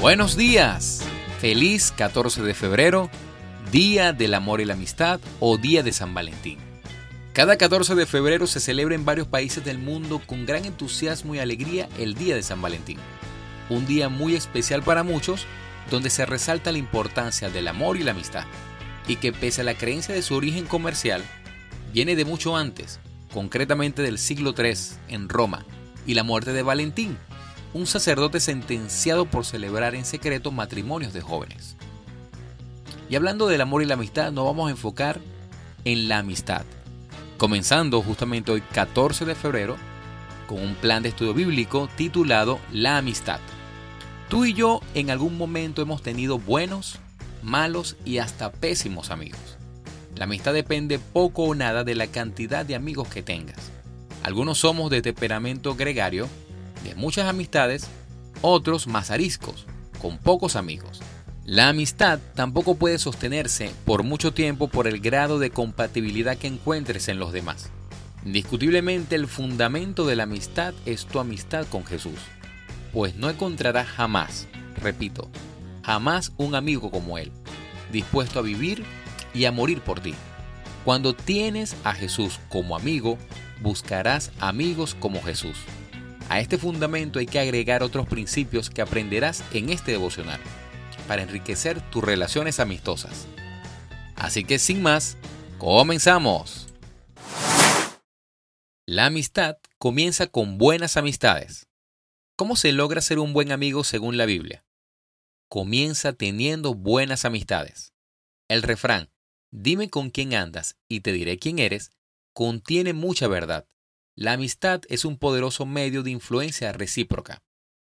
Buenos días. Feliz 14 de febrero, Día del Amor y la Amistad o Día de San Valentín. Cada 14 de febrero se celebra en varios países del mundo con gran entusiasmo y alegría el Día de San Valentín. Un día muy especial para muchos, donde se resalta la importancia del amor y la amistad, y que pese a la creencia de su origen comercial, viene de mucho antes, concretamente del siglo III, en Roma, y la muerte de Valentín, un sacerdote sentenciado por celebrar en secreto matrimonios de jóvenes. Y hablando del amor y la amistad, nos vamos a enfocar en la amistad, comenzando justamente hoy 14 de febrero con un plan de estudio bíblico titulado La amistad. Tú y yo en algún momento hemos tenido buenos, malos y hasta pésimos amigos. La amistad depende poco o nada de la cantidad de amigos que tengas. Algunos somos de temperamento gregario, muchas amistades, otros más ariscos, con pocos amigos. La amistad tampoco puede sostenerse por mucho tiempo por el grado de compatibilidad que encuentres en los demás. Indiscutiblemente el fundamento de la amistad es tu amistad con Jesús, pues no encontrarás jamás, repito, jamás un amigo como Él, dispuesto a vivir y a morir por ti. Cuando tienes a Jesús como amigo, buscarás amigos como Jesús. A este fundamento hay que agregar otros principios que aprenderás en este devocional para enriquecer tus relaciones amistosas. Así que sin más, comenzamos. La amistad comienza con buenas amistades. ¿Cómo se logra ser un buen amigo según la Biblia? Comienza teniendo buenas amistades. El refrán, dime con quién andas y te diré quién eres, contiene mucha verdad. La amistad es un poderoso medio de influencia recíproca.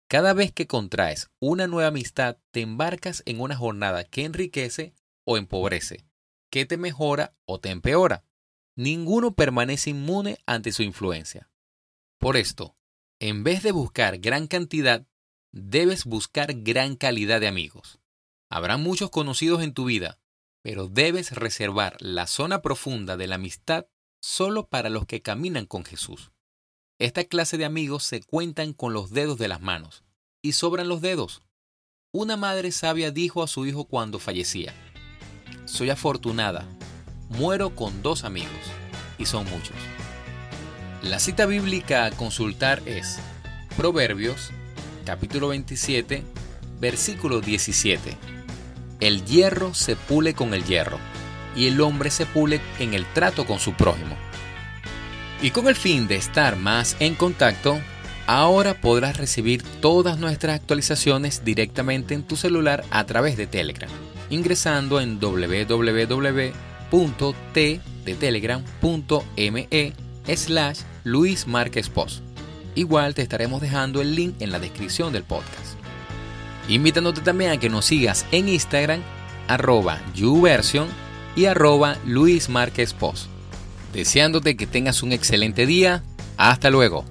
Cada vez que contraes una nueva amistad, te embarcas en una jornada que enriquece o empobrece, que te mejora o te empeora. Ninguno permanece inmune ante su influencia. Por esto, en vez de buscar gran cantidad, debes buscar gran calidad de amigos. Habrá muchos conocidos en tu vida, pero debes reservar la zona profunda de la amistad solo para los que caminan con Jesús. Esta clase de amigos se cuentan con los dedos de las manos, y sobran los dedos. Una madre sabia dijo a su hijo cuando fallecía, Soy afortunada, muero con dos amigos, y son muchos. La cita bíblica a consultar es Proverbios, capítulo 27, versículo 17. El hierro se pule con el hierro, y el hombre se pule en el trato con su prójimo. Y con el fin de estar más en contacto, ahora podrás recibir todas nuestras actualizaciones directamente en tu celular a través de Telegram, ingresando en www.t.telegram.me slash Luis Márquez Post. Igual te estaremos dejando el link en la descripción del podcast. Invitándote también a que nos sigas en Instagram, arroba y arroba Luis Márquez Post deseándote que tengas un excelente día. Hasta luego.